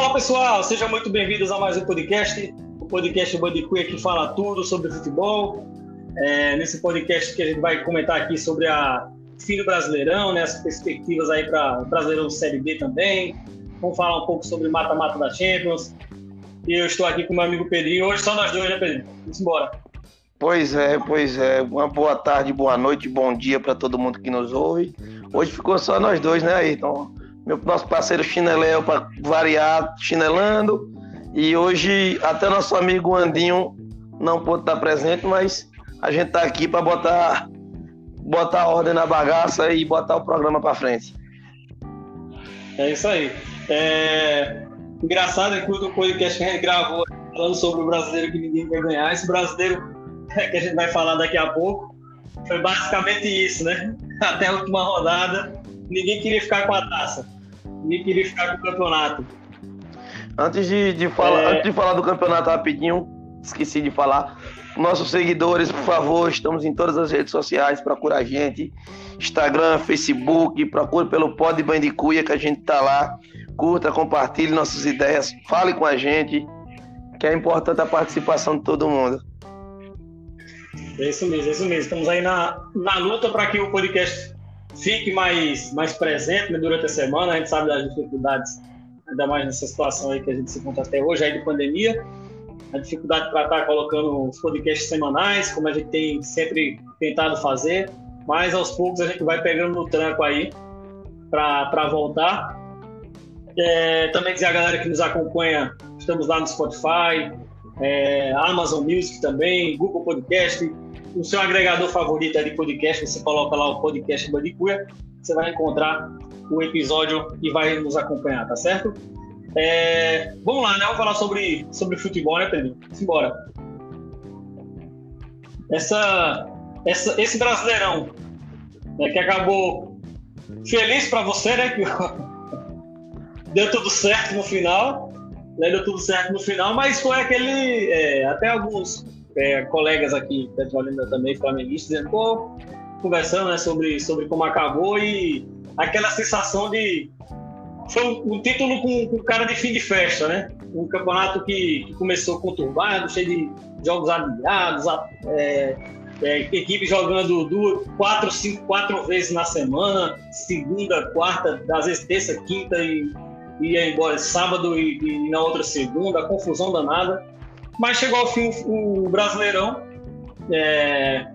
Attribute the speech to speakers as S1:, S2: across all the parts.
S1: Fala pessoal, sejam muito bem-vindos a mais um podcast, o podcast Bandicuia que fala tudo sobre futebol. É, nesse podcast que a gente vai comentar aqui sobre a fim Brasileirão, né, as perspectivas aí para Brasileirão Série B também. Vamos falar um pouco sobre mata-mata da Champions. E eu estou aqui com meu amigo Pedrinho. Hoje só nós dois, né, Pedrinho? Vamos embora.
S2: Pois é, pois é. Uma boa tarde, boa noite, bom dia para todo mundo que nos ouve. Hoje ficou só nós dois, né, Ayrton? Meu nosso parceiro Chineléu para variar, chinelando. E hoje até nosso amigo Andinho não pôde estar presente, mas a gente tá aqui para botar botar ordem na bagaça e botar o programa para frente.
S1: É isso aí. É... Engraçado é que o podcast que a gente gravou falando sobre o brasileiro que ninguém vai ganhar, esse brasileiro que a gente vai falar daqui a pouco, foi basicamente isso, né? Até a última rodada, ninguém queria ficar com a taça, ninguém queria ficar com o campeonato.
S2: Antes de, de falar, é... antes de falar do campeonato rapidinho, esqueci de falar. Nossos seguidores, por favor, estamos em todas as redes sociais, procura a gente. Instagram, Facebook, procure pelo Pod Bandicuia que a gente tá lá. Curta, compartilhe nossas ideias, fale com a gente, que é importante a participação de todo mundo.
S1: É isso mesmo, é isso mesmo. Estamos aí na, na luta para que o podcast fique mais, mais presente né, durante a semana. A gente sabe das dificuldades, ainda mais nessa situação aí que a gente se encontra até hoje, aí de pandemia a dificuldade para estar tá colocando os podcasts semanais, como a gente tem sempre tentado fazer, mas aos poucos a gente vai pegando no tranco aí para voltar. É, também dizer a galera que nos acompanha, estamos lá no Spotify, é, Amazon Music também, Google Podcast, o seu agregador favorito de podcast, você coloca lá o podcast Bandicuia, você vai encontrar o episódio e vai nos acompanhar, tá certo? É, vamos lá, né? Vamos falar sobre, sobre futebol, né, Pedro? Simbora. Essa, essa, esse brasileirão né, que acabou feliz para você, né? Que deu tudo certo no final, né, deu tudo certo no final, mas foi aquele. É, até alguns é, colegas aqui, Petrolina também, flamenguistas, pô, conversando né, sobre, sobre como acabou e aquela sensação de foi um título com, com, cara de fim de festa, né? Um campeonato que, que começou conturbado, cheio de jogos adiados, é, é, equipe jogando duas, quatro, cinco, quatro vezes na semana, segunda, quarta, às vezes terça, quinta e ia embora sábado e, e na outra segunda, confusão danada. Mas chegou ao fim o, o Brasileirão, é,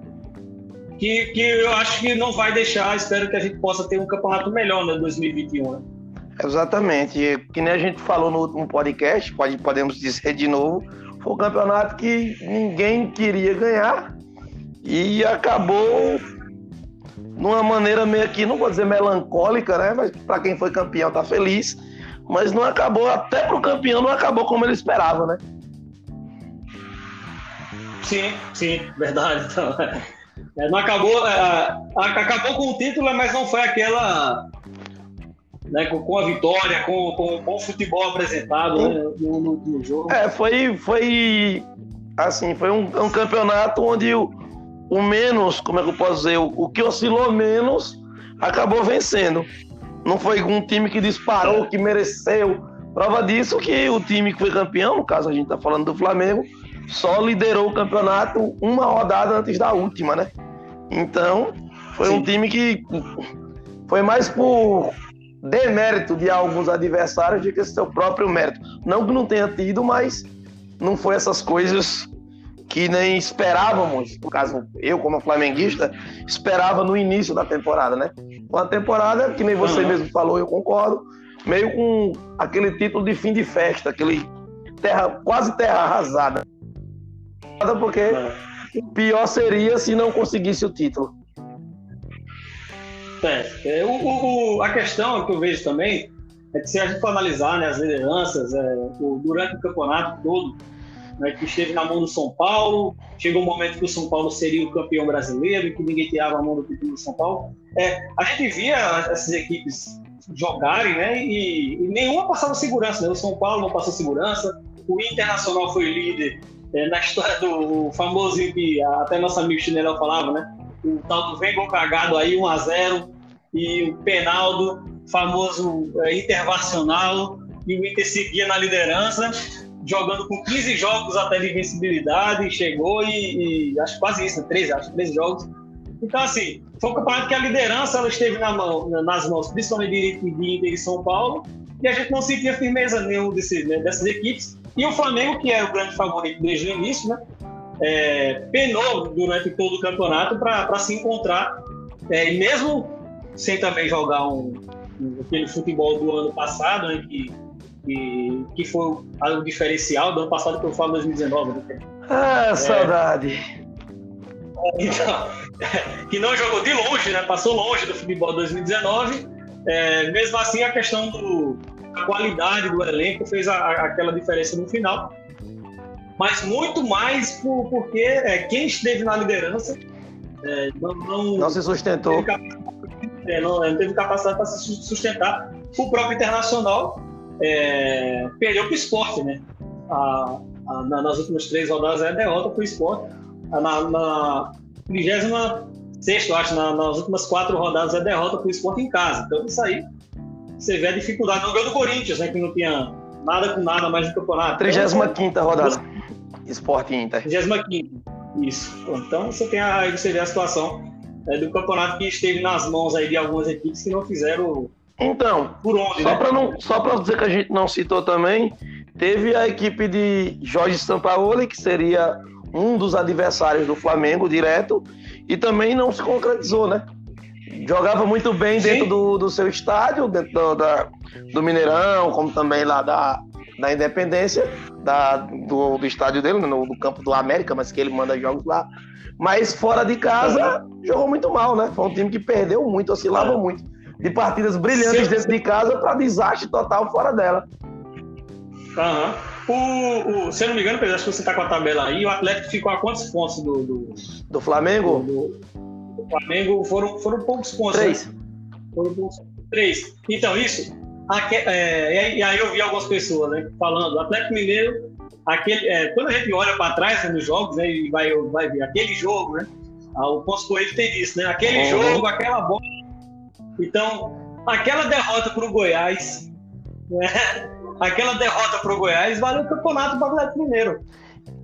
S1: que, que eu acho que não vai deixar, espero que a gente possa ter um campeonato melhor né, 2021. Né?
S2: Exatamente. Que nem a gente falou no último podcast, pode, podemos dizer de novo, foi um campeonato que ninguém queria ganhar e acabou numa maneira meio que, não vou dizer melancólica, né? Mas para quem foi campeão tá feliz. Mas não acabou, até pro campeão não acabou como ele esperava, né?
S1: Sim, sim, verdade. Então, é, não acabou, é, acabou com o título, mas não foi aquela né, com, com, a vitória, com, com, com o futebol apresentado né, no, no, no, jogo.
S2: É, foi, foi assim, foi um, um campeonato onde o, o, menos, como é que eu posso dizer, o, o, que oscilou menos acabou vencendo. Não foi um time que disparou, que mereceu. Prova disso que o time que foi campeão, no caso a gente está falando do Flamengo, só liderou o campeonato uma rodada antes da última, né? Então, foi Sim. um time que foi mais por demérito de alguns adversários do que seu próprio mérito. Não que não tenha tido, mas não foi essas coisas que nem esperávamos. No caso, eu, como flamenguista, esperava no início da temporada, né? Uma temporada, que nem você uhum. mesmo falou, eu concordo, meio com aquele título de fim de festa, aquele terra, quase terra arrasada. Porque uhum. pior seria se não conseguisse o título.
S1: É, o, o, a questão que eu vejo também é que se a gente for analisar né, as lideranças é, o, durante o campeonato todo, né, que esteve na mão do São Paulo, chegou um momento que o São Paulo seria o campeão brasileiro e que ninguém tirava a mão do título do São Paulo. É, a gente via essas equipes jogarem né, e, e nenhuma passava segurança. Né? O São Paulo não passou segurança, o Internacional foi líder é, na história do famoso que até nosso amigo Chinelão falava, né? O tal do vem cagado aí, 1 a 0 e o Penaldo, famoso é, intervacional, e o Inter seguia na liderança, jogando com 15 jogos até de invencibilidade, chegou e, e acho quase isso, 13, né? acho 13 jogos. Então, assim, foi um campeonato que a liderança ela esteve na mão, nas mãos, principalmente de, de Inter e São Paulo, e a gente não sentia firmeza nenhum desse, né, dessas equipes. E o Flamengo, que era o grande favorito desde o início, né, é, penou durante todo o campeonato para se encontrar. É, e mesmo sem também jogar um, um, aquele futebol do ano passado, né, que, que, que foi o diferencial do ano passado que eu falo 2019. Né?
S2: Ah, é, saudade!
S1: Então, que não jogou de longe, né, passou longe do futebol 2019. É, mesmo assim, a questão do, qualidade do elenco fez a, aquela diferença no final. Mas muito mais por, porque é, quem esteve na liderança é, não, não,
S2: não, se sustentou.
S1: É, não, não, teve capacidade para se sustentar. O próprio Internacional é, perdeu para o esporte, né? A, a, nas últimas três rodadas é derrota para o esporte. Na, na 26, acho, na, nas últimas quatro rodadas é derrota para o esporte em casa. Então, isso aí você vê a dificuldade. Não ganhou do Corinthians, né? Que não tinha nada com nada mais no campeonato.
S2: 35 rodada. Esporte Inter.
S1: 35 Isso. Então você tem aí você vê a situação é, do campeonato que esteve nas mãos aí de algumas equipes que não fizeram.
S2: Então, por onde, só né? para não, só para dizer que a gente não citou também, teve a equipe de Jorge Sampaoli, que seria um dos adversários do Flamengo direto, e também não se concretizou, né? Jogava muito bem Sim. dentro do, do seu estádio, dentro do, da, do Mineirão, como também lá da, da Independência, da, do, do estádio dele, no, no campo do América, mas que ele manda jogos lá. Mas fora de casa, jogou muito mal, né? Foi um time que perdeu muito, oscilava é. muito. De partidas brilhantes Sim. dentro de casa para desastre total fora dela.
S1: Uhum. O, o, se eu não me engano, Pedro, acho que você está com a tabela aí. O Atlético ficou a quantos pontos do. Do,
S2: do Flamengo?
S1: Do, o Flamengo foram, foram poucos pontos.
S2: Três.
S1: Né? Foram poucos, três. Então, isso. Aqui, é, e aí eu vi algumas pessoas né, falando, o Atlético Mineiro, aquele, é, quando a gente olha para trás né, nos jogos né, e vai, vai ver aquele jogo, né? Ah, o Ponce Correio tem isso, né? Aquele uhum. jogo, aquela bola. Então, aquela derrota para o Goiás, né? aquela derrota para o Goiás valeu o campeonato para o Atlético Mineiro.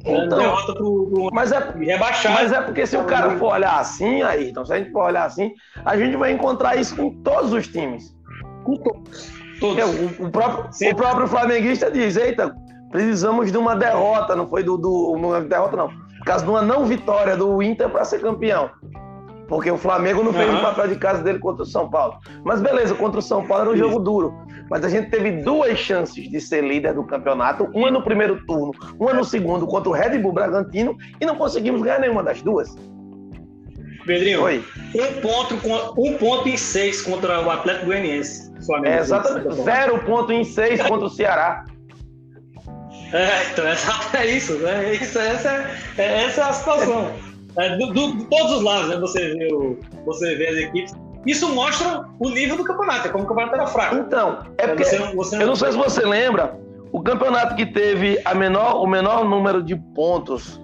S2: Então, derrota pro, pro mas é, rebaixar. Mas é porque se o cara for olhar assim, aí, então se a gente for olhar assim, a gente vai encontrar isso com todos os times. Com todos. todos. O, o, próprio, o próprio flamenguista diz, eita, precisamos de uma derrota, não foi do, do uma derrota não, por causa de uma não vitória do Inter para ser campeão. Porque o Flamengo não fez uhum. o papel de casa dele contra o São Paulo. Mas beleza, contra o São Paulo era um jogo duro. Mas a gente teve duas chances de ser líder do campeonato, uma no primeiro turno, uma no segundo contra o Red Bull Bragantino e não conseguimos ganhar nenhuma das duas.
S1: Pedrinho, Oi. Um, ponto, um ponto em seis contra o Atlético Goianiense.
S2: É, exatamente. Zero ponto em seis contra o Ceará.
S1: É, então é isso, né? Isso, essa, é, essa é a situação. É, do, do, de todos os lados, né? Você vê, o, você vê as equipes. Isso mostra o nível do campeonato, é como o campeonato era fraco.
S2: Então, é porque, você você não... eu não sei se você lembra, o campeonato que teve a menor, o menor número de pontos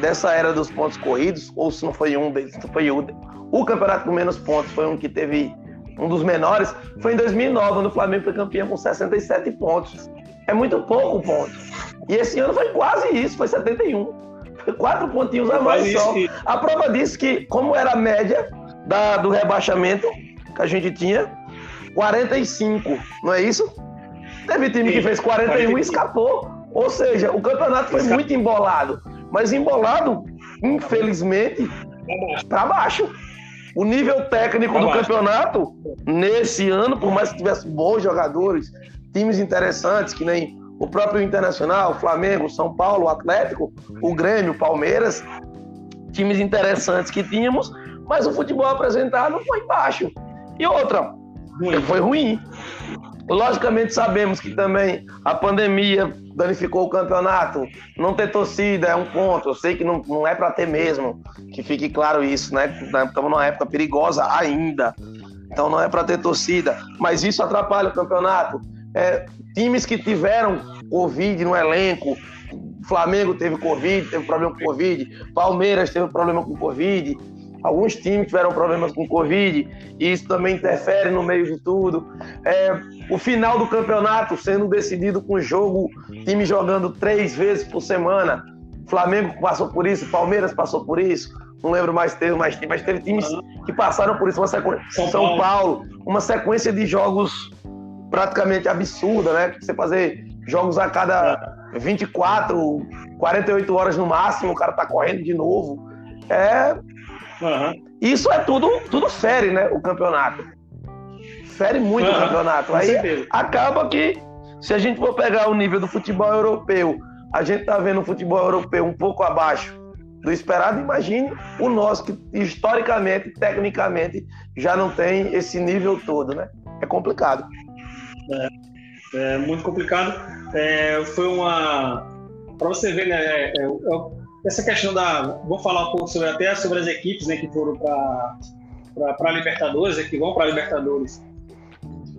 S2: dessa era dos pontos corridos, ou se não foi um deles, foi o, o campeonato com menos pontos, foi um que teve um dos menores, foi em 2009, quando o Flamengo foi campeão com 67 pontos. É muito pouco ponto. E esse ano foi quase isso, foi 71 quatro pontinhos a mais só. A prova disso que, como era a média da, do rebaixamento que a gente tinha, 45, não é isso? Teve time Sim, que fez 41 45. e escapou. Ou seja, o campeonato foi muito embolado. Mas embolado, infelizmente, para baixo. O nível técnico do campeonato, nesse ano, por mais que tivesse bons jogadores, times interessantes, que nem o próprio Internacional, o Flamengo, São Paulo, o Atlético, o Grêmio, o Palmeiras, times interessantes que tínhamos, mas o futebol apresentado foi baixo. E outra, foi ruim. Logicamente sabemos que também a pandemia danificou o campeonato. Não ter torcida é um ponto. Eu sei que não, não é para ter mesmo. Que fique claro isso, né? Estamos numa época perigosa ainda. Então não é para ter torcida. Mas isso atrapalha o campeonato. É, times que tiveram Covid no elenco, Flamengo teve Covid, teve problema com Covid, Palmeiras teve problema com Covid. Alguns times tiveram problemas com Covid, e isso também interfere no meio de tudo. É, o final do campeonato sendo decidido com jogo, time jogando três vezes por semana. Flamengo passou por isso, Palmeiras passou por isso. Não lembro mais teve mais mas teve times que passaram por isso. Uma sequência, São. Paulo, uma sequência de jogos praticamente absurda, né? Você fazer jogos a cada 24, 48 horas no máximo, o cara tá correndo de novo. É. Uhum. Isso é tudo, tudo fere, né? O campeonato. Fere muito uhum. o campeonato. Aí acaba que, se a gente for pegar o nível do futebol europeu, a gente tá vendo o futebol europeu um pouco abaixo do esperado, imagine o nosso, que historicamente, tecnicamente, já não tem esse nível todo, né? É complicado.
S1: É, é muito complicado. É, foi uma. Para você ver, né? É, é, essa questão da. Vou falar um pouco sobre, até sobre as equipes né, que foram para a Libertadores, né, que vão para a Libertadores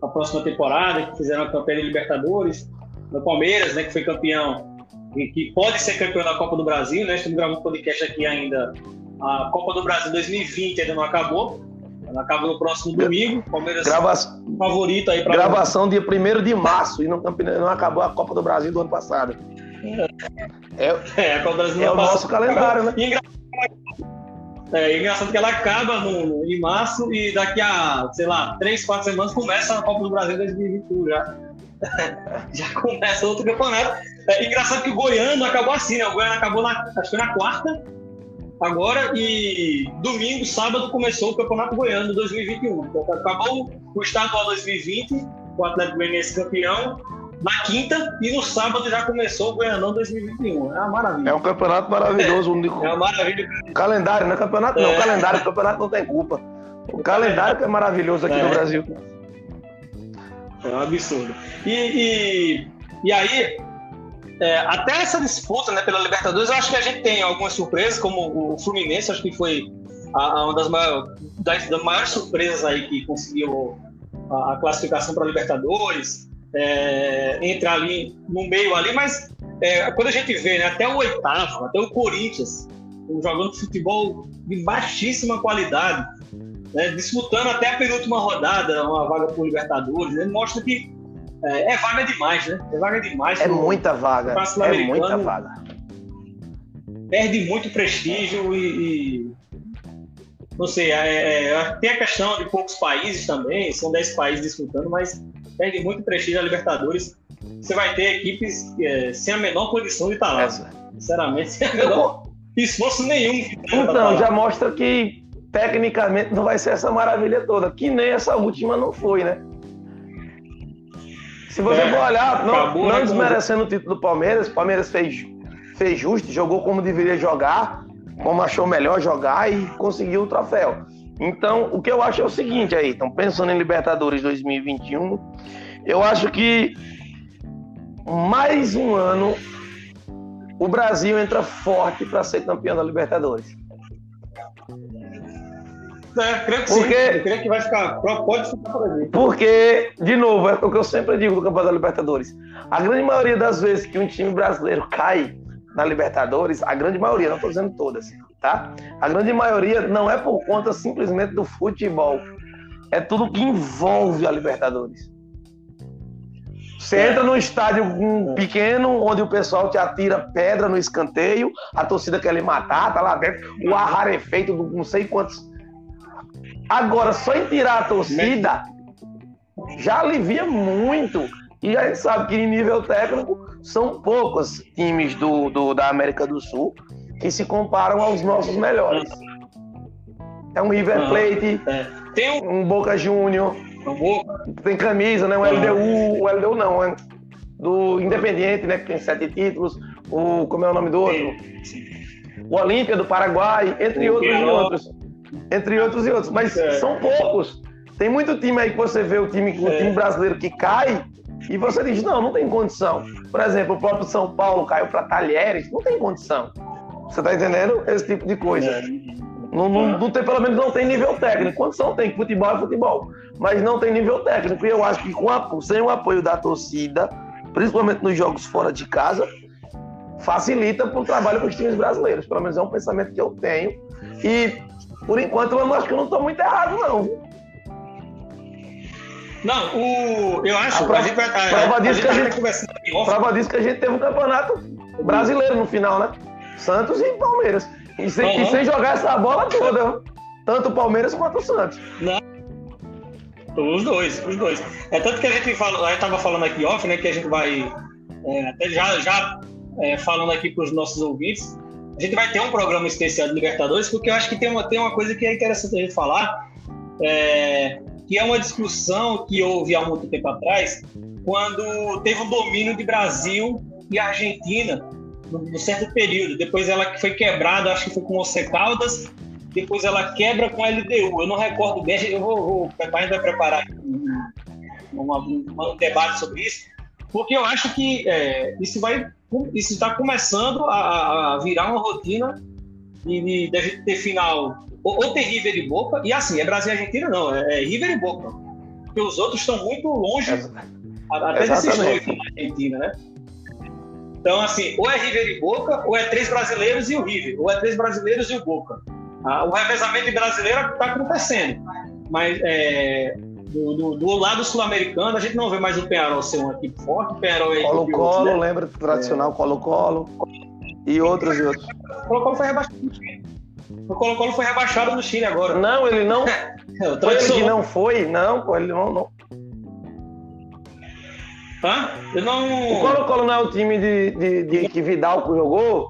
S1: a próxima temporada, que fizeram a campanha de Libertadores. No Palmeiras, né, que foi campeão, e que pode ser campeão da Copa do Brasil, né? Estamos gravando um podcast aqui ainda. A Copa do Brasil 2020 ainda não acabou. Ela acaba no próximo domingo. Palmeiras Grava... favorito aí para
S2: Gravação dia 1 de março e não, não acabou a Copa do Brasil do ano passado. É, é a Copa do Brasil é o nosso calendário, né?
S1: É engraçado que ela acaba no, no, em março e daqui a, sei lá, três, quatro semanas começa a Copa do Brasil 2021 já. já começa outro campeonato. É engraçado que o Goiano acabou assim, né? O Goiano acabou na, acho que foi na quarta, agora, e domingo, sábado, começou o Campeonato Goiano 2021. Então, acabou o Estadual 2020, o Atlético Goianiense campeão, na quinta e no sábado já começou o Goianão 2021. É uma maravilha.
S2: É um campeonato maravilhoso. É, único...
S1: é uma maravilha.
S2: Calendário, não é campeonato não. É. Calendário, campeonato não tem culpa. O calendário que é maravilhoso aqui é. no Brasil.
S1: É um absurdo. E, e, e aí, é, até essa disputa né, pela Libertadores, eu acho que a gente tem algumas surpresas, como o Fluminense, acho que foi a, a uma das maiores, das, das, maiores surpresas aí que conseguiu a, a classificação para a Libertadores, é, entra ali no meio ali, mas é, quando a gente vê né, até o oitavo, até o Corinthians, jogando futebol de baixíssima qualidade, né, disputando até a penúltima rodada, uma vaga por Libertadores, né, mostra que é, é, vaga demais, né? É vaga demais.
S2: É pro, muita vaga. É muita vaga.
S1: Perde muito prestígio e, e não sei, é, é, tem a questão de poucos países também, são 10 países disputando, mas perde muito prestígio a Libertadores. Você vai ter equipes é, sem a menor condição de estar lá. Sinceramente, sem a menor esforço nenhum.
S2: Então, já mostra que tecnicamente não vai ser essa maravilha toda, que nem essa última não foi, né? Se você é, for olhar, não, não desmerecendo o título do Palmeiras, o Palmeiras fez, fez justo, jogou como deveria jogar, como achou melhor jogar e conseguiu o troféu. Então, o que eu acho é o seguinte aí, estão pensando em Libertadores 2021, eu acho que mais um ano o Brasil entra forte para ser campeão da Libertadores.
S1: É, creio que porque, sim. Eu creio que vai ficar. Pode ficar por ali.
S2: Porque, de novo, é o que eu sempre digo do Campeonato da Libertadores. A grande maioria das vezes que um time brasileiro cai na Libertadores, a grande maioria, não estou dizendo todas, tá? A grande maioria não é por conta simplesmente do futebol. É tudo que envolve a Libertadores. Você é. entra num estádio pequeno, onde o pessoal te atira pedra no escanteio, a torcida quer lhe matar, tá lá dentro, o ar rarefeito do não sei quantos Agora, só em tirar a torcida já alivia muito. E a gente sabe que em nível técnico são poucos times do, do, da América do Sul que se comparam aos nossos melhores. É um River ah, Plate, é. tem um, um Boca Júnior, tem camisa, né? O LDU, o LDU não, é do Independiente, né? Que tem sete títulos. O, como é o nome do outro? O Olímpia do Paraguai, entre outros e outros entre outros e outros. Mas é. são poucos. Tem muito time aí que você vê o time, o é. time brasileiro que cai e você diz, não, não tem condição. Por exemplo, o próprio São Paulo caiu para Talheres, não tem condição. Você tá entendendo? Esse tipo de coisa. É. Não, não, não, tem, pelo menos não tem nível técnico. Condição tem, futebol é futebol. Mas não tem nível técnico. E eu acho que com sem o apoio da torcida, principalmente nos jogos fora de casa, facilita para o trabalho para os times brasileiros. Pelo menos é um pensamento que eu tenho. E por enquanto eu acho que eu não estou muito errado, não.
S1: Não, o, eu acho.
S2: A prova,
S1: a gente vai, a,
S2: prova,
S1: a,
S2: disso que a gente, prova disso que a gente teve um campeonato brasileiro no final, né? Santos e Palmeiras. E sem,
S1: Uhum.
S2: e sem jogar essa bola toda. Tanto o Palmeiras quanto o Santos.
S1: Os dois, os dois. É tanto que a gente fala, a gente tava falando aqui off, né? Que a gente vai é, até já, já é, falando aqui para os nossos ouvintes, a gente vai ter um programa especial de Libertadores, porque eu acho que tem uma, tem uma coisa que é interessante a gente falar, é, que é uma discussão que houve há muito tempo atrás, quando teve o domínio de Brasil e Argentina num certo período. Depois ela foi quebrada, acho que foi com o Caldas, depois ela quebra com a LDU. Eu não recordo bem, eu vou, vou a gente vai preparar um, uma, um debate sobre isso, porque eu acho que é, isso vai, isso está começando a, a, virar uma rotina e deve ter final ou, ou tem River e Boca e assim é Brasil e Argentina não, é, é River e Boca, porque os outros estão muito longe até desses dois na Argentina, né? Então, assim, ou é River e Boca, ou é três brasileiros e o River, ou é três brasileiros e o Boca. Ah, o revezamento de brasileiro está acontecendo, mas é, do, do, do, lado sul-americano a gente não vê mais o Penharol ser uma equipe forte. É
S2: Colo-Colo, né? lembra do tradicional Colo-Colo e outros e outros.
S1: O Colo-Colo foi rebaixado no Chile. O Colo-Colo foi rebaixado no Chile agora.
S2: Não, ele não. foi ele que não foi, não, pô, ele não. não.
S1: Hã? Eu não...
S2: O Colo-Colo não é o time de, de, de que Vidal jogou?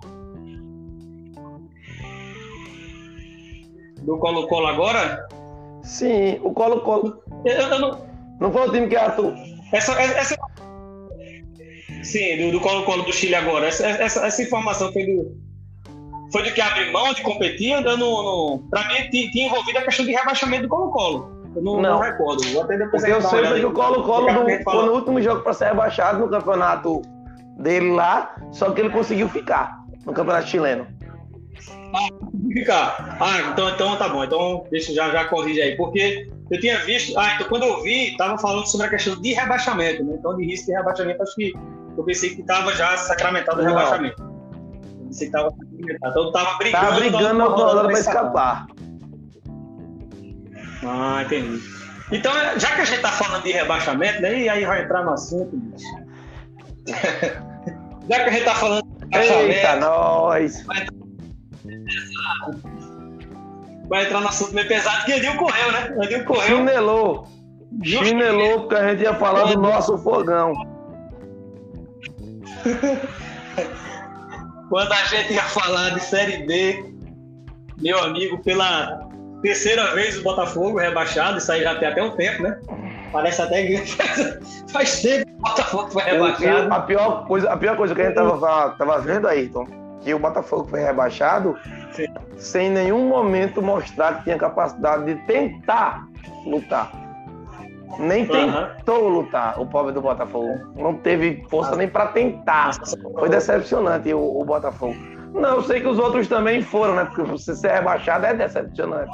S1: do Colo-Colo agora?
S2: Sim, o Colo-Colo.
S1: Não...
S2: não foi o time que atuou.
S1: Essa, essa... Sim, do, do Colo-Colo do Chile agora. Essa, essa, essa informação foi do. Foi de que abre mão de competir, andando no. Pra mim, tinha envolvido a questão de rebaixamento do Colo-Colo. Eu não, não. não recordo. Vou até depois
S2: eu sei que o Colo-Colo foi no último jogo para ser rebaixado no campeonato dele lá, só que ele conseguiu ficar no campeonato chileno.
S1: Ah, ficar. Ah, então, então tá bom. Então deixa já, já corrige aí. Porque eu tinha visto. Ah, então quando eu vi, tava falando sobre a questão de rebaixamento, né? Então, de risco de rebaixamento, acho que eu pensei que tava já sacramentado o rebaixamento. Eu pensei que tava sacramentado. Então tava brigando.
S2: Tava brigando na rodada pra escapar.
S1: Ah, entendi. Então, já que a gente tá falando de rebaixamento, né? E aí vai entrar no assunto, bicho. já que a gente tá falando de
S2: rebaixamento. Eita, nós!
S1: Vai vai entrar no assunto meio pesado, que Andil correu, né? Andil correu.
S2: Chinelou. Chinelou, porque a gente ia falar do nosso fogão.
S1: Quando a gente ia falar de Série D, meu amigo, pela terceira vez o Botafogo rebaixado, isso aí já tem até um tempo, né? Parece até que faz tempo que o Botafogo foi rebaixado.
S2: A pior coisa, a pior coisa que a gente tava, tava vendo aí, Tom, que o Botafogo foi rebaixado Sim. sem nenhum momento mostrar que tinha capacidade de tentar lutar. Nem tentou uhum. lutar o pobre do Botafogo. Não teve força nem para tentar. Foi decepcionante o, o, Botafogo. Não, eu sei que os outros também foram, né? Porque você ser rebaixado é decepcionante.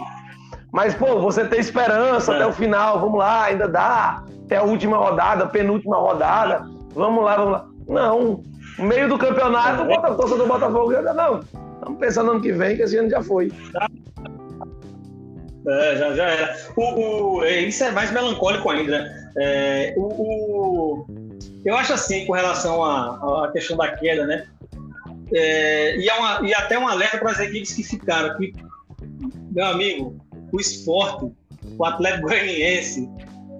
S2: Mas, pô, você tem esperança é. até o final, vamos lá, ainda dá. Até a última rodada, penúltima rodada. Vamos lá, vamos lá. Não, no meio do campeonato, o a torcida do Botafogo ainda não. Estamos pensando no ano que vem, que esse ano já foi.
S1: É, já, já era. O, o, isso é mais melancólico ainda, né? É, o, o, eu acho assim, com relação à, à questão da queda, né? É, e, é uma, e até um alerta para as equipes que ficaram. Que, meu amigo, o esporte, o Atlético Goianiense,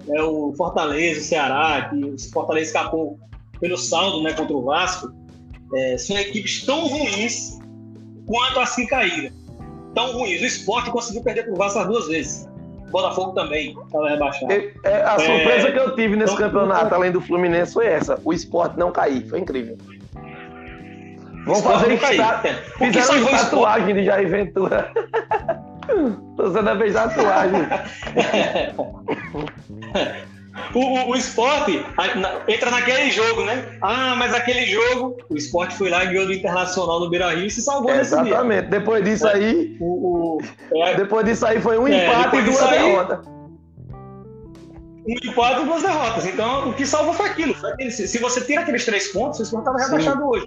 S1: é, o Fortaleza, o Ceará, que o Fortaleza escapou pelo saldo né, contra o Vasco, é, são equipes tão ruins quanto as que caíram. Tão ruins. O esporte conseguiu perder para o Vasco as duas vezes. O Botafogo também estava rebaixado.
S2: É, é, a surpresa é, que eu tive nesse então, campeonato, além do Fluminense, foi essa: o esporte não cair. Foi incrível. Vamos fazer estátua. Fizeram uma tatuagem de Jair Ventura. Você não fez tatuagem.
S1: O, o, o esporte entra naquele jogo, né? Ah, mas aquele jogo, o esporte foi lá, ganhou do Internacional no Beira Rio e se salvou nesse
S2: dia. Exatamente. Depois disso é. aí. O, é. Depois disso aí foi um é, empate e duas derrotas.
S1: Um empate e duas derrotas. Então, o que salvou foi aquilo. Foi aquele, se, se, você tira aqueles três pontos, o esporte estava rebaixado hoje.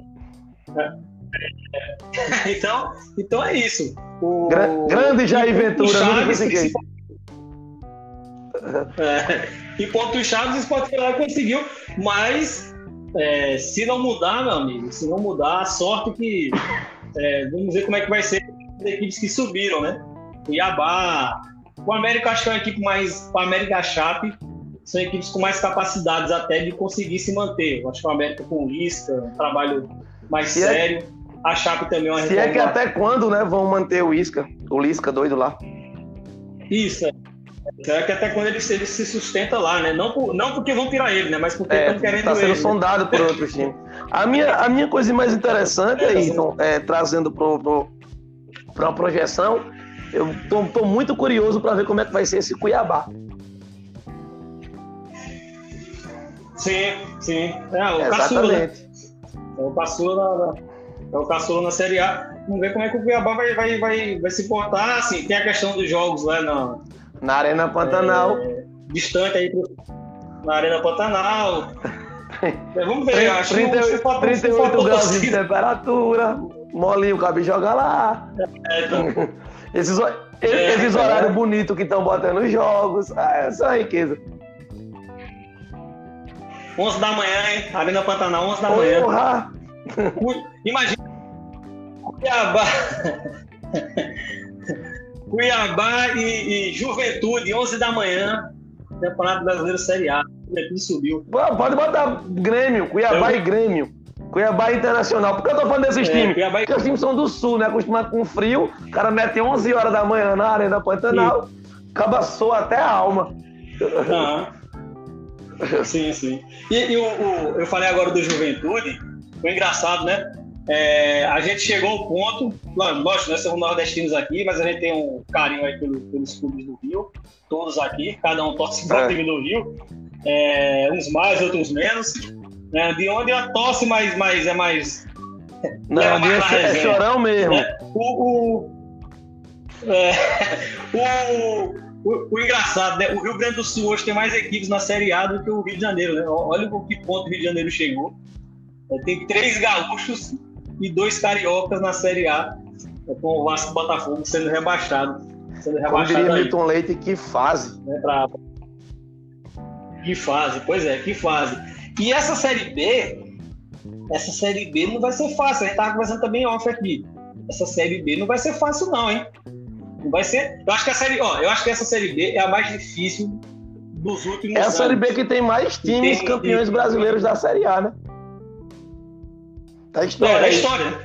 S1: É. então, então é isso.
S2: O, grande Jair Ventura, Chaves,
S1: é, e pontos chaves o pode falar conseguiu, mas é, se não mudar, meu amigo, se não mudar, a sorte que é, vamos ver como é que vai ser as equipes que subiram, né? Cuiabá, o América acho que é uma equipe mais, o América Chape são equipes com mais capacidades até de conseguir se manter. Eu acho que o América com Lisca, um trabalho mais se é sério. É, a Chape também é uma
S2: Se é que até quando, né, vão manter o Isca, o Lisca doido lá.
S1: Isso, é. Será que até quando ele, ele se sustenta lá, né? Não, por, não porque vão tirar ele, né? Mas porque
S2: é,
S1: estão querendo
S2: Está sendo
S1: ele,
S2: sondado
S1: né?
S2: por outros times. A minha, a minha coisa mais interessante aí, então, é, trazendo para uma projeção, eu tô, muito curioso para ver como é que vai ser esse Cuiabá.
S1: Sim, sim. É, o Caçula, né? É o Caçula, é o Caçula na Série A. Vamos ver como é que o Cuiabá vai, vai, vai, vai se portar. Assim, tem a questão dos jogos lá na,
S2: na Arena Pantanal.
S1: É, distante aí pro, na Arena Pantanal. É, vamos ver, 30, acho
S2: 30, que 38 graus de temperatura, molinho o cabelo joga lá. É, então. Esses, é, esses horários é. bonitos que estão botando nos jogos. Ah, é riqueza.
S1: 11 da manhã, hein? Arena Pantanal, 11 da manhã. Porra! Imagina. Cuiabá. Cuiabá e, e, Juventude, 11 da manhã. Campeonato Brasileiro Série A. O subiu.
S2: Pode botar Grêmio, Cuiabá Eu... e Grêmio. Cuiabá Internacional. Por que eu tô falando desses é, times? Cuiabá... Porque os times são do sul, né? Acostumado com frio. O cara mete 11 horas da manhã na Arena Pantanal. Acaba soa até a alma.
S1: sim, sim. E, e o, o, eu falei agora do Juventude. Foi engraçado, né? É, a gente chegou ao ponto, lógico, nós somos nordestinos aqui, mas a gente tem um carinho aí pelos, pelos clubes do Rio, todos aqui, cada um torce para o é. time do Rio, é, uns mais, outros menos. Né? De onde a tosse mais, mais é mais.
S2: Não, é, mais é, é chorão mesmo.
S1: Né? O, o, é, o, o, o, engraçado, né? O Rio Grande do Sul hoje tem mais equipes na Série A do que o Rio de Janeiro, né? Olha o que ponto o Rio de Janeiro chegou. É, tem três gaúchos e dois cariocas na Série A, é, com o Vasco Botafogo sendo rebaixado. Sendo
S2: rebaixado Como diria Milton Leite, que fase.
S1: Né, pra... Que fase, pois é, que fase. E essa Série B, essa Série B não vai ser fácil. A gente tava conversando também off aqui. Essa Série B não vai ser fácil, não, hein? Vai ser. Eu acho que a série, ó, eu acho que essa Série B é a mais difícil dos últimos anos.
S2: É a Série B que tem mais times tem, campeões brasileiros da Série A, né?
S1: Da história. É, da história.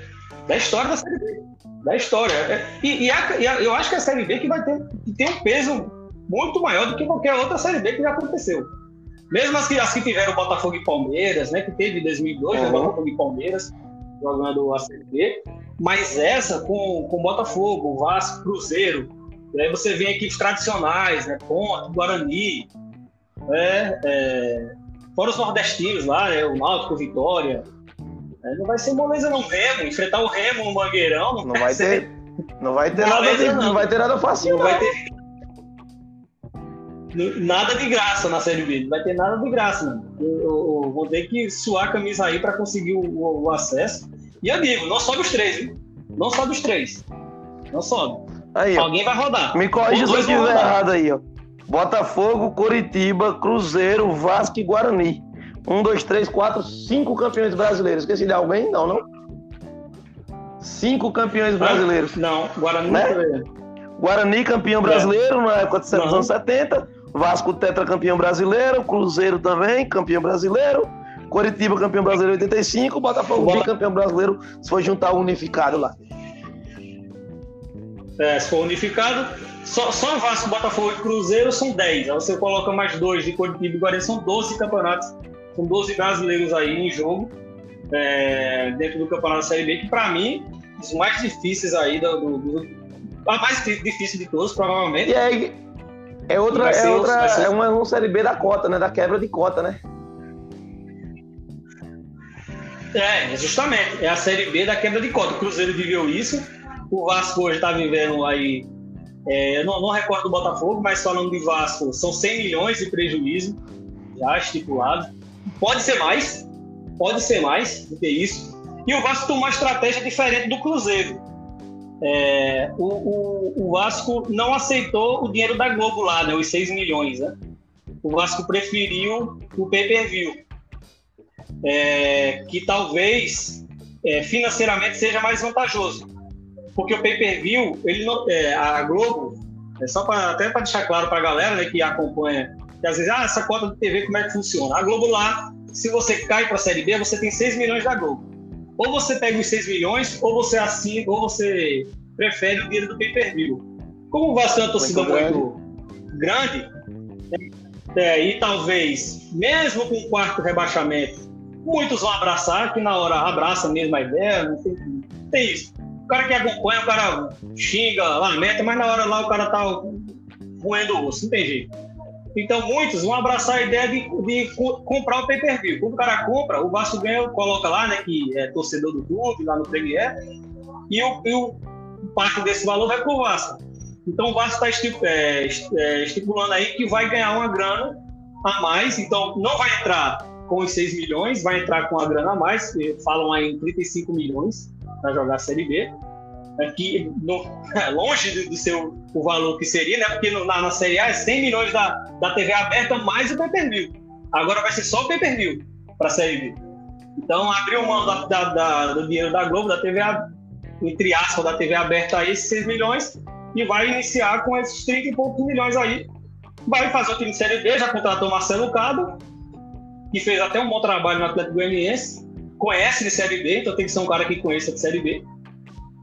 S1: Da história da Série B. Da história. É, e, e, a, e a, eu acho que a Série B que vai ter, que tem um peso muito maior do que qualquer outra Série B que já aconteceu. Mesmo as que, as que tiveram Botafogo e Palmeiras, né? Que teve em 2002, né, uhum. né, Botafogo e Palmeiras jogando a Série B. Mas essa com, com Botafogo, Vasco, Cruzeiro. E aí você vê equipes tradicionais, né? Ponte, Guarani. Né, é, fora os nordestinos lá, né, o Náutico, Vitória. É, não vai ser moleza não, Remo. Enfrentar o Remo no Mangueirão não,
S2: não vai ser... ter. Não vai ter nada de, não. não. vai ter nada fácil. Não, não, vai ter
S1: nada de graça na Série B. Não vai ter nada de graça. Eu, eu, eu vou ter que suar a camisa aí para conseguir o, o, acesso. E eu digo, não sobe os três, viu? Não sobe os três. Não sobe. Aí, Alguém vai rodar.
S2: Me corrija se eu estiver errado aí, ó. Botafogo, Coritiba, Cruzeiro, Vasco e Guarani. Um, dois, três, quatro, cinco campeões brasileiros. Esqueci de alguém? Não, não? Cinco campeões brasileiros.
S1: Não, Guarani né?
S2: Guarani campeão brasileiro é. na época dos anos 70. Vasco tetracampeão brasileiro. Cruzeiro também, campeão brasileiro. Coritiba campeão brasileiro 85. Botafogo Bota... campeão brasileiro se for juntar o unificado lá.
S1: É, se for unificado, só, só Vasco, Botafogo e Cruzeiro são 10. Aí você coloca mais dois de Coritiba e Guarani, são 12 campeonatos com 12 brasileiros aí em jogo é, dentro do Campeonato Série B, que para mim, os mais difíceis aí do, do, do, a mais difícil de todos, provavelmente.
S2: E aí, é outra, é, outra ser... é uma, uma Série B da cota, né? Da quebra de cota, né?
S1: É, justamente. É a Série B da quebra de cota. O Cruzeiro viveu isso. O Vasco hoje está vivendo aí. É, não, não recordo do Botafogo, mas falando de Vasco, são 100 milhões de prejuízo já estipulado. Pode ser mais, pode ser mais do que isso. E o Vasco tomou uma estratégia diferente do Cruzeiro. É, o, o, o, Vasco não aceitou o dinheiro da Globo lá, né, os 6 milhões. Né? O Vasco preferiu o pay-per-view, é, que talvez é, financeiramente seja mais vantajoso. Porque o pay-per-view, ele não, é, a Globo, é só pra, até para deixar claro para a galera né, que acompanha, que às vezes, ah, essa cota de TV, como é que funciona? A Globo lá, se você cai para a Série B, você tem 6 milhões da Globo ou você pega os 6 milhões, ou você assina, ou você prefere o dinheiro do pay-per-view. Como o Vasco é uma torcida muito grande, grande é, e talvez, mesmo com o quarto rebaixamento, muitos vão abraçar, que na hora abraça mesmo a ideia, não tem, tem isso. O cara que acompanha, o cara xinga, lamenta, mas na hora lá o cara tá roendo o osso, não tem jeito. Então, muitos vão abraçar a ideia de, de comprar o pay-per-view. Quando o cara compra, o Vasco ganha, coloca lá, né, que é torcedor do clube, lá no Premier, e o, e o parte desse valor vai para o Vasco. Então, o Vasco está é, é, estipulando aí que vai ganhar uma grana a mais. Então, não vai entrar com os 6 milhões, vai entrar com a grana a mais. Falam aí em 35 milhões para jogar a Série B aqui no, longe do, seu o valor que seria, né? Porque na, na Série A é 100 milhões da, da TV aberta mais o pay-per-view. Agora vai ser só o pay-per-view para a Série B. Então abriu mão da, da, da, do dinheiro da Globo, da TV, entre aspas, da TV aberta aí, esses 6 milhões, e vai iniciar com esses 30 e poucos milhões aí. Vai fazer o time de Série B, já contratou Marcelo Cado, que fez até um bom trabalho no Atlético Goianiense, conhece de Série B, então tem que ser um cara que conheça de Série B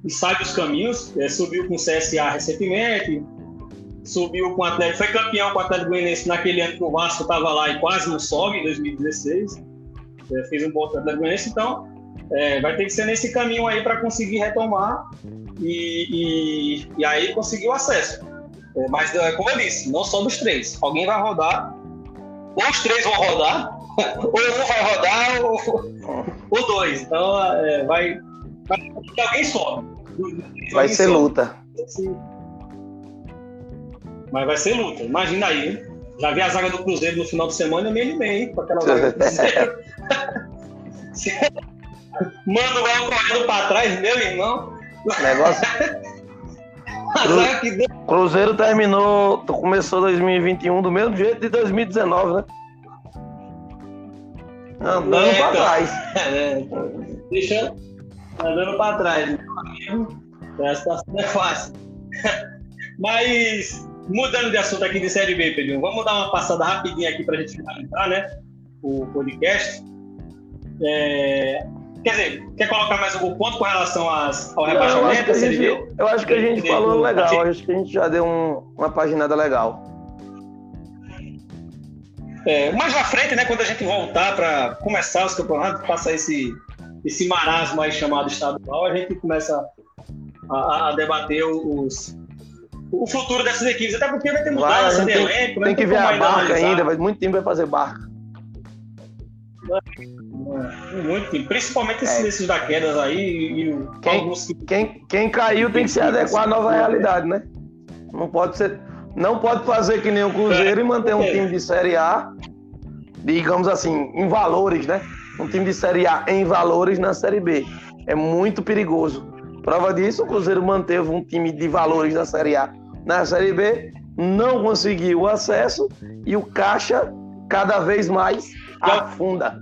S1: e sabe os caminhos. É, subiu com o CSA recentemente, subiu com o Atlético, foi campeão com o Atlético Goianiense naquele ano que o Vasco estava lá e quase não sobe, em 2016. É, fez um bom Atlético Goianiense, então é, vai ter que ser nesse caminho aí para conseguir retomar e, e, e, aí conseguir o acesso. É, mas, é, como eu disse, não só dos três. Alguém vai rodar, ou os três vão rodar, ou um vai rodar, ou, ou dois. Então, é, vai, vai alguém sobe.
S2: Vai ser luta.
S1: Mas vai ser luta. Imagina aí, hein? Já vi a zaga do Cruzeiro no final de semana, eu me animei, hein? Com aquela zaga do Cruzeiro. Manda o gol correndo pra trás, meu irmão.
S2: Negócio. Cru... Cruzeiro terminou, começou 2021 do mesmo jeito de 2019, né? Andando é, pra trás.
S1: É, deixa, andando para trás, meu amigo. A situação é fácil. Mas, mudando de assunto aqui de Série B, Pedrinho, vamos dar uma passada rapidinha aqui para a gente finalizar, né? O podcast. É... Quer dizer, quer colocar mais algum ponto com relação às, ao rebaixamento da Série
S2: B? Eu acho que a gente falou legal, eu acho que a gente já deu um, uma paginada legal.
S1: É, mais na frente, né, quando a gente voltar para começar os campeonatos, passar esse, esse marasmo aí chamado estadual, a gente começa a, a debater os, o futuro dessas equipes, até porque vai ter mudança
S2: de elenco. Tem, tem que ver a barca ainda, vai, muito tempo vai fazer barca.
S1: Muito tempo, principalmente esses, é. esses da quedas aí e,
S2: quem, alguns que... quem, quem caiu tem que se adequar à nova realidade, né? Não pode ser. Não pode fazer que nem o Cruzeiro é. e manter um é. time de Série A, digamos assim, em valores, né? um time de Série A em valores na Série B. É muito perigoso. Prova disso, o Cruzeiro manteve um time de valores na Série A na Série B, não conseguiu o acesso e o Caixa cada vez mais afunda.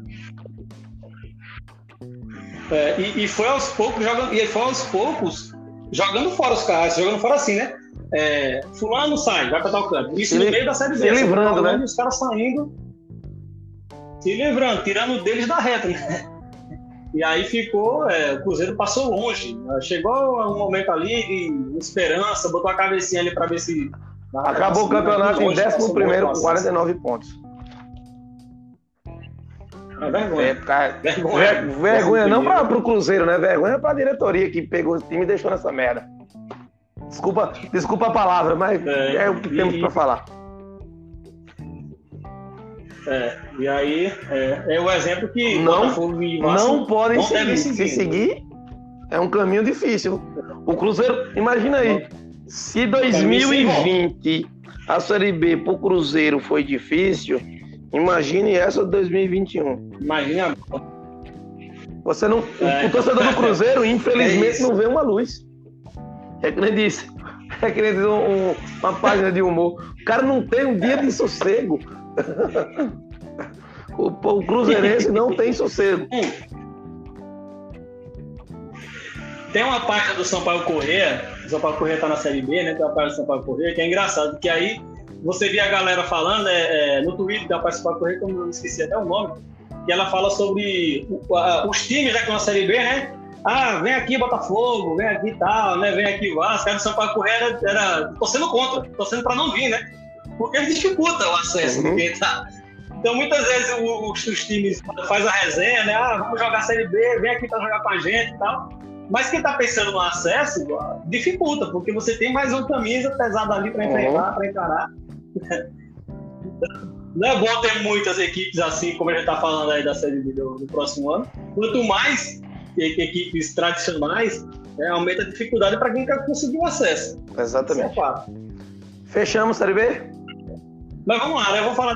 S1: É, e, e, foi aos poucos jogando, e foi aos poucos jogando fora os caras, jogando fora assim, né? É, fulano sai, vai para tal canto. Isso se no meio da série B.
S2: Se livrando, né?
S1: Os caras saindo se livrando, tirando deles da reta, né? E aí ficou, é, o Cruzeiro passou longe. Chegou um momento ali de esperança, botou a cabecinha ali para ver se.
S2: Acabou o campeonato em 11 com 49 pontos.
S1: É vergonha. É,
S2: cara, vergonha. Ver, vergonha não para o Cruzeiro, né? Vergonha para a diretoria que pegou o time e deixou nessa merda. Desculpa, desculpa a palavra, mas é, é o que e, temos para falar.
S1: É, e aí é, é o exemplo que
S2: não, não podem não seguir. seguir. Se seguir, é um caminho difícil. O Cruzeiro, imagina aí, se 2020 a Série B pro Cruzeiro foi difícil, imagine essa de 2021.
S1: Imagine agora.
S2: Você não, é. o, torcedor do Cruzeiro, infelizmente, é não vê uma luz. É que nem disse. É que nem disse um, uma página de humor. O cara não tem um dia de sossego. o, o Cruzeirense não tem sossego.
S1: Tem uma página do São Paulo Correia, o São Paulo Correia tá na Série B, né? Tem uma página do São Paulo Correia, que é engraçado, que aí você vê a galera falando é, é, no Twitter da página do São Paulo Correia, como eu esqueci até o nome, e ela fala sobre os times aqui na Série B, né? Ah, vem aqui Botafogo, vem aqui tal, né? Vem aqui Vasco. Cara do São Paulo era, era torcendo contra, torcendo para não vir, né? Porque dificulta o acesso, uhum. porque tá. Então, muitas vezes os, os times fazem a resenha, né? Ah, vamos jogar Série B, vem aqui para jogar com a gente e tal. Mas quem está pensando no acesso, dificulta, porque você tem mais uma camisa pesada ali para enfrentar, uhum. para encarar. Não é bom ter muitas equipes assim, como a gente está falando aí da Série B do, do, próximo ano. Quanto mais equipes tradicionais, é, aumenta a dificuldade para quem quer conseguir o acesso.
S2: Exatamente. É Fechamos Série B?
S1: Mas vamos lá, né? Vamos falar.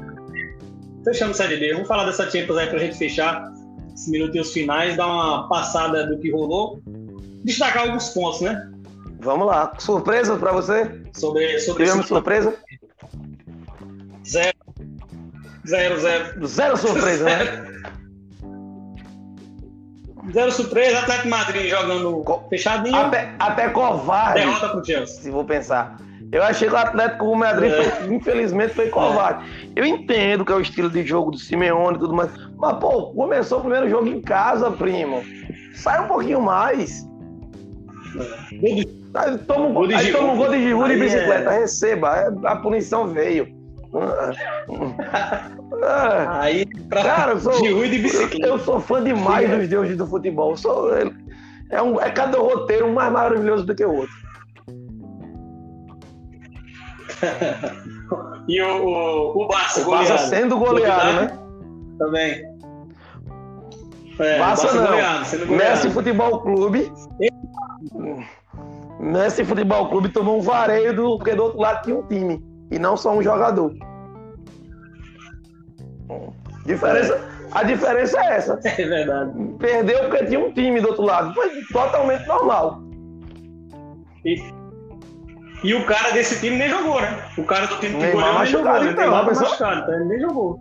S1: Fechamos Série B. Vamos falar dessa Champions aí para a gente fechar esses minutinhos finais, dar uma passada do que rolou destacar alguns pontos, né?
S2: Vamos lá. Surpresa para você?
S1: Sobre, sobre
S2: Tivemos surpresa?
S1: Zero. Zero, zero.
S2: Zero surpresa, né?
S1: Zero surpresa, Atlético Madrid jogando fechadinho.
S2: Até, até covarde.
S1: Derrota pro Chelsea.
S2: Se vou pensar. Eu achei que o Atlético Madrid, é. foi, infelizmente, foi covarde. É. Eu entendo que é o estilo de jogo do Simeone e tudo mais. Mas, pô, começou o primeiro jogo em casa, primo. Sai um pouquinho mais. Aí toma gol de, aí toma um gol de Giroud de é. bicicleta, é... receba, a punição veio.
S1: Aí, pra
S2: cara, eu sou, de bicicleta. Eu sou fã demais dos deuses do futebol. Eu sou, é, um, é cada roteiro um mais maravilhoso do que o outro.
S1: e o, o, o Barça,
S2: o Barça sendo goleado, né?
S1: Também.
S2: É, Barça, Barça não. Goleado, Messi Futebol Clube. Messi Futebol Clube tomou um vareio do, porque do outro lado tinha um time. E não só um jogador. Diferença, a diferença é essa.
S1: É verdade.
S2: Perdeu porque tinha um time do outro lado. Foi totalmente normal.
S1: E, e o cara desse time nem jogou, né? O cara do time que
S2: goleou nem jogou. Então, Neymar
S1: machucado, então ele nem jogou.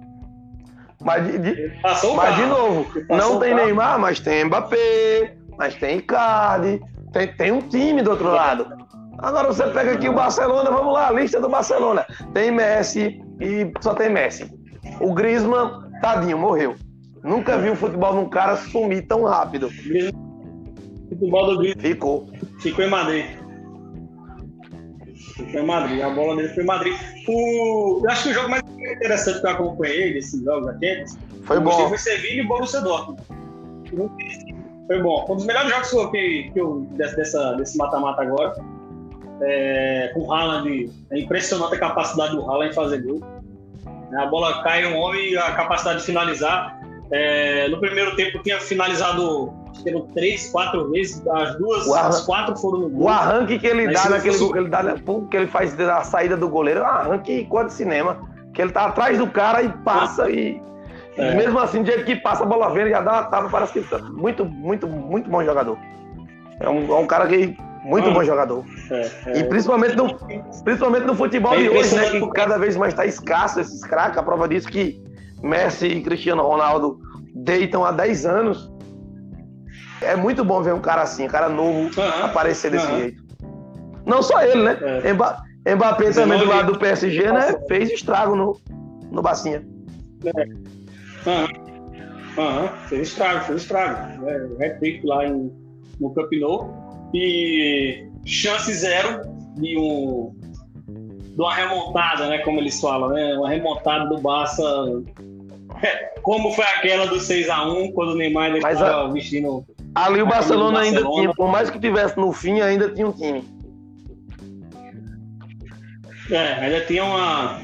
S2: Mas de, de, mas de novo, não tem Neymar, mas tem Mbappé, mas tem Icardi, tem, tem um time do outro lado. Agora você pega aqui o Barcelona, vamos lá, a lista do Barcelona. Tem Messi e só tem Messi. O Griezmann, tadinho, morreu. Nunca vi o futebol de um cara sumir tão rápido.
S1: O futebol do Griezmann
S2: ficou.
S1: Ficou em Madrid. Ficou em Madrid. A bola dele foi em Madrid. O... Eu acho que o jogo mais interessante que eu acompanhei desse jogo da Champions
S2: foi bom.
S1: Foi Sevilla e Borussia Dortmund. Foi bom. Um dos melhores jogos que eu, que, que eu dessa, desse mata-mata agora. É, com o Haaland, é impressionante a capacidade do Haaland em fazer gol. A bola cai um homem e a capacidade de finalizar. É, no primeiro tempo tinha finalizado acho três, quatro vezes, as duas, as quatro foram no gol.
S2: O arranque que ele Aí dá naquele fosse... que ele dá, que ele faz da saída do goleiro, é um arranque quase cinema. Que ele tá atrás do cara e passa e é. Mesmo assim, do jeito que passa a bola verde, já dá uma tapa, parece que tá muito, muito, muito bom jogador. É um, é um cara que. Muito bom jogador. É, é. E principalmente no, principalmente no futebol de hoje, né? Que cada vez mais está escasso esses craques. A prova disso que Messi e Cristiano Ronaldo deitam há 10 anos. É muito bom ver um cara assim, um cara novo, aparecer desse jeito. Não só ele, né? É. Mbappé também do lado do PSG, né? Fez estrago no, no Bacinha.
S1: É. Aham, fez estrago, fez estrago. É, Retrick lá em, no Camp Nou. E chance zero de, um, de uma remontada, né? Como eles falam, né? Uma remontada do Barça. Como foi aquela do 6x1, quando o Neymar estava vestindo.
S2: Ali o Barcelona, Barcelona ainda tinha, por mais que tivesse no fim, ainda tinha um time.
S1: É, ainda tinha uma,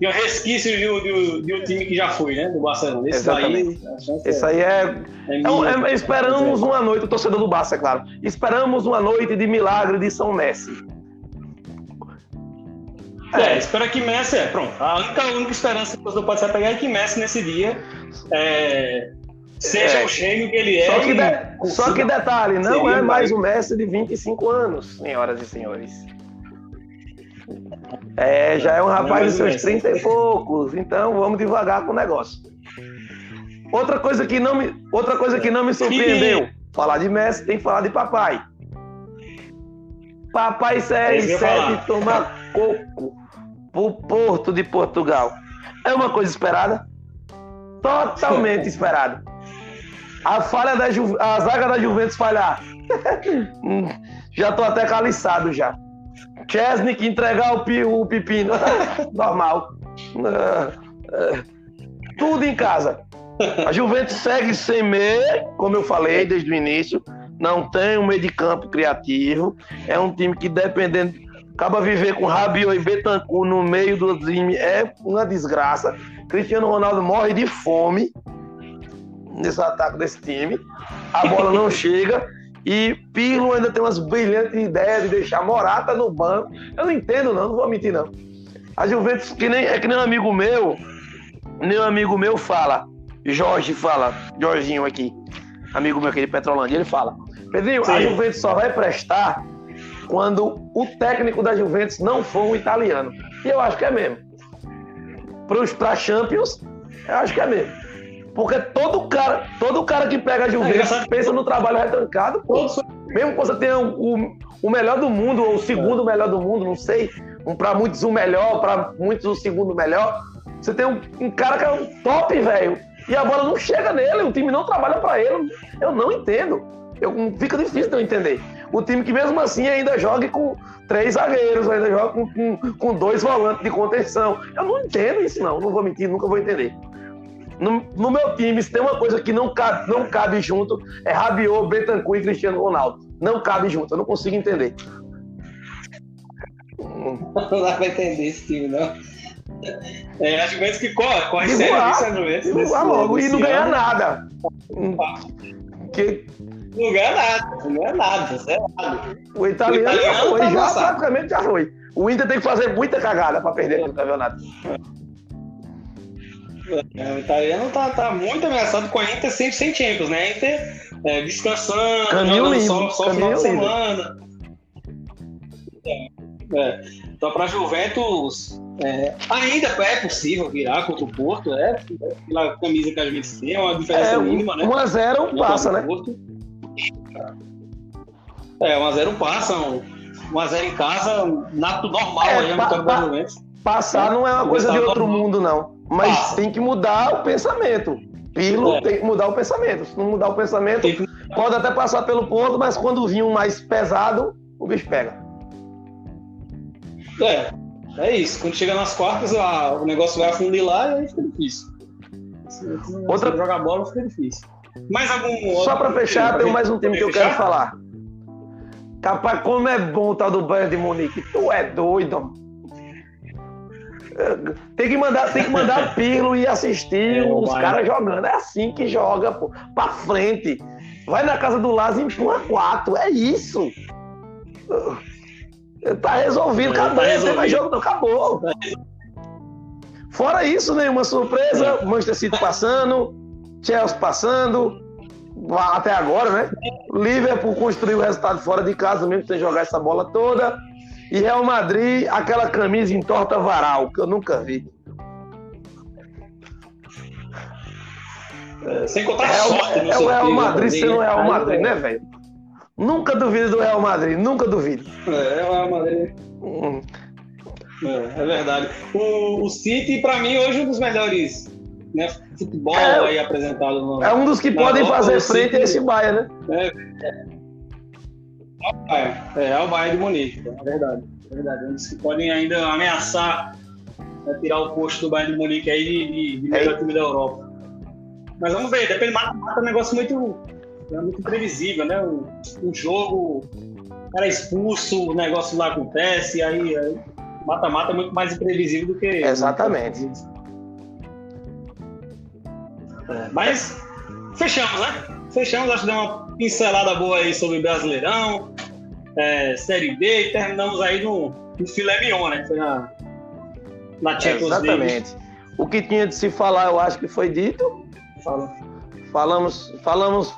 S1: tinha resquício de, de, de, um time que já foi, né? Do Barcelona. Esse
S2: Exatamente. Daí, Esse aí é. é, é, é esperamos uma noite, o torcedor do Barça, é claro. Esperamos uma noite de milagre de São Messi.
S1: É, é espera que Messi é. Pronto. A única, a única esperança que o torcedor pode ser pegar é que Messi nesse dia é, seja é. o gênio que ele é.
S2: Só que, de... Só que detalhe, não é mais o Messi de 25 anos, senhoras e senhores. É, já é um rapaz de seus 30 e poucos, então vamos devagar com o negócio. Outra coisa que não me, outra coisa que não me surpreendeu, falar de Messi tem que falar de papai. Papai CR7 toma coco pro Porto de Portugal. É uma coisa esperada? Totalmente esperada. A falha da Ju... a zaga da Juventus falhar. já tô até caliçado já. Chesney entregar o, pi... o pepino. Normal. Tudo em casa. A Juventus segue sem meio, como eu falei desde o início. Não tem um meio de campo criativo. É um time que, dependendo Acaba viver com Rabiot e Betancourt no meio do time é uma desgraça. Cristiano Ronaldo morre de fome nesse ataque desse time. A bola não chega. E Pirlo ainda tem umas brilhantes ideias de deixar Morata no banco. Eu não entendo, não, não vou mentir, não. A Juventus, que nem, é que nem um amigo meu, nem um amigo meu fala, Jorge fala, Jorginho aqui, amigo meu aqui de Petrolândia, ele fala: Pedrinho, Sim. a Juventus só vai prestar quando o técnico da Juventus não for um italiano. E eu acho que é mesmo. Para Champions, eu acho que é mesmo. Porque todo cara, todo cara que pega a Juventus é, pensa no trabalho retrancado, mesmo que você tenha o, o melhor do mundo, ou o segundo melhor do mundo, não sei, um, para muitos o melhor, para muitos o segundo melhor, você tem um, um cara que é um top, velho, e a bola não chega nele, o time não trabalha para ele. Eu não entendo. Eu, fica difícil de eu entender o time que mesmo assim ainda joga com três zagueiros, ainda joga com, com, com dois volantes de contenção. Eu não entendo isso, não. Não vou mentir, nunca vou entender. No, no, meu time, se tem uma coisa que não cabe, não cabe junto, é Rabiot, Betancourt e Cristiano Ronaldo. Não cabe junto, eu não consigo entender.
S1: Não dá pra entender esse time, não. É, a Juventus que corre, corre sério, isso é Juventus.
S2: logo, e não ganha nada. Que,
S1: não ganha nada, não ganha nada, zerado.
S2: O italiano, o italiano já foi, tá já praticamente já foi. O Inter tem que fazer muita cagada para perder no campeonato.
S1: É, o italiano tá, tá muito ameaçado com a Inter sempre sem Champions, né? A Inter é, descansando,
S2: caminho
S1: só, só final de semana. É, é. Então, para Juventus, é, ainda é possível virar contra o Porto, é, pela camisa que a gente tem, é uma diferença é, mínima, né?
S2: 1x0 passa, né?
S1: Porto. É, 1x0 passa, 1x0 em casa, nato normal é, aí, pa, pa,
S2: Passar não é uma coisa de outro normal. mundo, não. Mas passa. tem que mudar o pensamento. Pirlo é. tem que mudar o pensamento. Se não mudar o pensamento, pode até passar pelo ponto, mas quando vir um mais pesado, o bicho pega.
S1: É, é isso. Quando chega nas quartas, a, o negócio vai afunilar e aí fica difícil. Se,
S2: Outra...
S1: jogar bola fica difícil. Mais algum
S2: Só para fechar, tem mais um time que eu quero falar. Capaz, como é bom o tal do Bayern de Munique. Tu é doido. Tem que mandar, tem que mandar Pirlo e assistir é, os caras jogando. É assim que joga, pô. Pra frente. Vai na casa do Lázaro e empurra quatro. É isso. Tá resolvido, acabou. Tá resolvido. Tem mais jogo, não acabou. Fora isso, nenhuma surpresa. É. Manchester City passando. Chelsea passando, até agora, né? Liverpool construiu o resultado fora de casa, mesmo sem jogar essa bola toda. E Real Madrid, aquela camisa em torta varal, que eu nunca vi.
S1: É, sem contar Real, sorte no
S2: É o Real Madrid sendo o Real Madrid, né, velho? Nunca duvido do Real Madrid, nunca duvido.
S1: É, é o Real Madrid. Hum. É, é, verdade. O, o City, para mim, hoje é um dos melhores né, futebol é, aí apresentado no,
S2: É um dos que podem Europa, fazer frente a esse Bahia, né?
S1: É, é, é, é o Bahia de Munique, é verdade. É verdade. Dos que podem ainda ameaçar né, tirar o posto do Bayern de Munique aí de, de, de melhor time da Europa. Mas vamos ver, depende mata-mata é um negócio muito, é muito previsível, né? Um, um jogo, o cara é expulso, o negócio lá acontece, aí mata-mata é muito mais imprevisível do que.
S2: Exatamente.
S1: É, mas fechamos, né? Fechamos, acho que deu uma pincelada boa aí sobre Brasileirão, é, Série B e terminamos aí no, no filé mignon, né? Foi na, na Champions
S2: Exatamente. League. O que tinha de se falar, eu acho que foi dito.
S1: Fala.
S2: Falamos, falamos,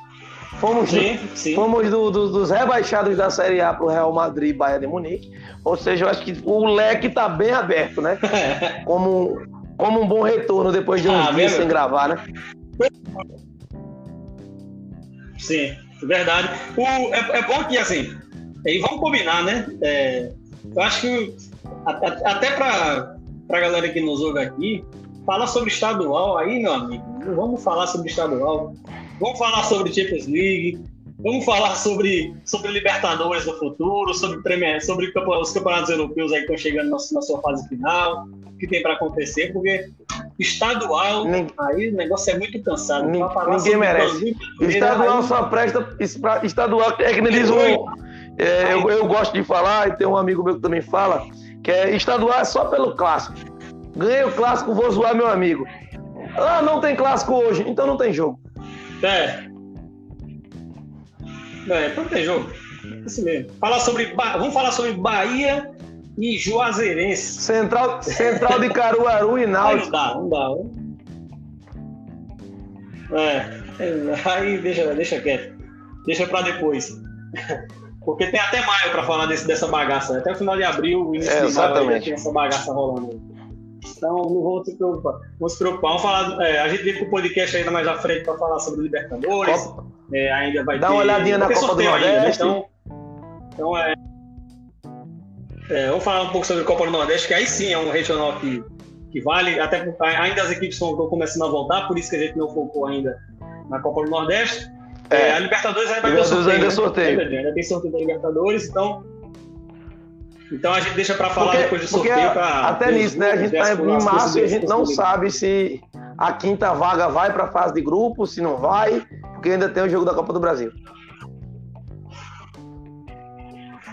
S2: fomos, sim, sim. fomos do, do, dos rebaixados da Série A para o Real Madrid e Bayern de Munique. Ou seja, eu acho que o leque está bem aberto, né? Como, como um bom retorno depois de uns ah, dias sem gravar, né?
S1: Sim, verdade. O, é, é bom que, assim, e vamos combinar, né? É, eu acho que até para a galera que nos ouve aqui, fala sobre estadual aí, meu amigo. Vamos falar sobre estadual. Vamos falar sobre Champions League. Vamos falar sobre, sobre Libertadores no futuro, sobre, Premier, sobre os campeonatos europeus aí que estão chegando na, na sua fase final, o que tem para acontecer, porque estadual, aí o negócio é muito cansado.
S2: Ninguém merece. Estadual só presta. Estadual é que nem diz o. É, eu, eu gosto de falar, e tem um amigo meu que também fala, que é estadual é só pelo clássico. Ganhei o clássico, vou zoar meu amigo. Ah, não tem clássico hoje, então não tem jogo.
S1: É. É, então não tem jogo. Assim mesmo. Falar sobre, vamos falar sobre Bahia e Juazeirense.
S2: Central, Central de Caruaru e Náutico.
S1: Não dá, não dá. É. Aí deixa, deixa quieto. Deixa pra depois. Porque tem até maio para falar desse, dessa bagaça. Até o final de abril, início é, de maio, tem essa bagaça rolando. Então não vamos se preocupar. Vamos se preocupar. Vamos falar, é, a gente vem com o podcast ainda mais à frente para falar sobre Libertadores. É, ainda vai
S2: Dá
S1: ter,
S2: uma olhadinha na Copa do Nordeste. Ainda, né?
S1: então, então é, é, Vamos falar um pouco sobre a Copa do Nordeste, que aí sim é um regional que, que vale. Até ainda as equipes estão começando a voltar, por isso que a gente não focou ainda na Copa do Nordeste. É, a Libertadores ainda vai ter sorteio. Ainda, né? sorteio. Ainda, tem sorteio da Libertadores, então. Então a gente deixa para falar porque, depois do sorteio. Pra,
S2: até nisso, né? A gente está em março e a gente não sabe se a quinta vaga vai para a fase de grupo, se não vai, porque ainda tem o jogo da Copa do Brasil.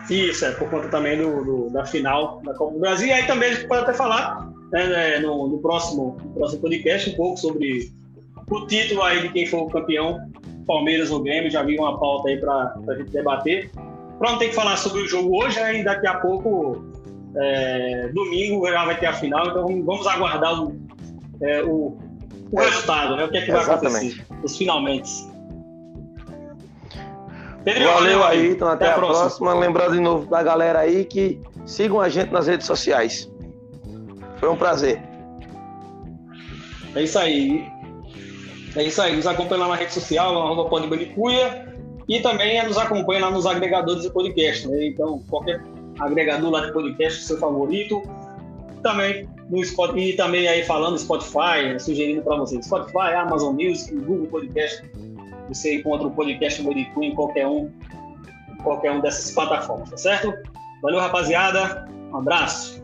S1: Isso, é por conta também do, do, da final da Copa do Brasil. E aí também a gente pode até falar né, né no, no, próximo, no próximo podcast um pouco sobre o título aí de quem for o campeão Palmeiras ou Grêmio, já vi uma pauta aí para a gente debater. Para não ter que falar sobre o jogo hoje, aí daqui a pouco, é, domingo, já vai ter a final, então vamos aguardar o, é, o, o resultado, né? O que é que vai acontecer, os finalmente.
S2: Pedro, valeu, valeu aí, então até, até a, próxima. próxima. Lembrando de novo da galera aí que sigam a gente nas redes sociais. Foi um prazer.
S1: É isso aí. É isso aí, nos acompanha lá na rede social, arroba Podbanicuia, e também nos acompanha lá nos agregadores de podcast. Né? Então, qualquer agregador lá de podcast, seu favorito. Também no Spotify, e também aí falando Spotify, sugerindo para vocês. Spotify, Amazon Music, Google Podcast. Você encontra o podcast Moricu em qualquer um, qualquer um dessas plataformas, tá certo? Valeu, rapaziada. Um abraço.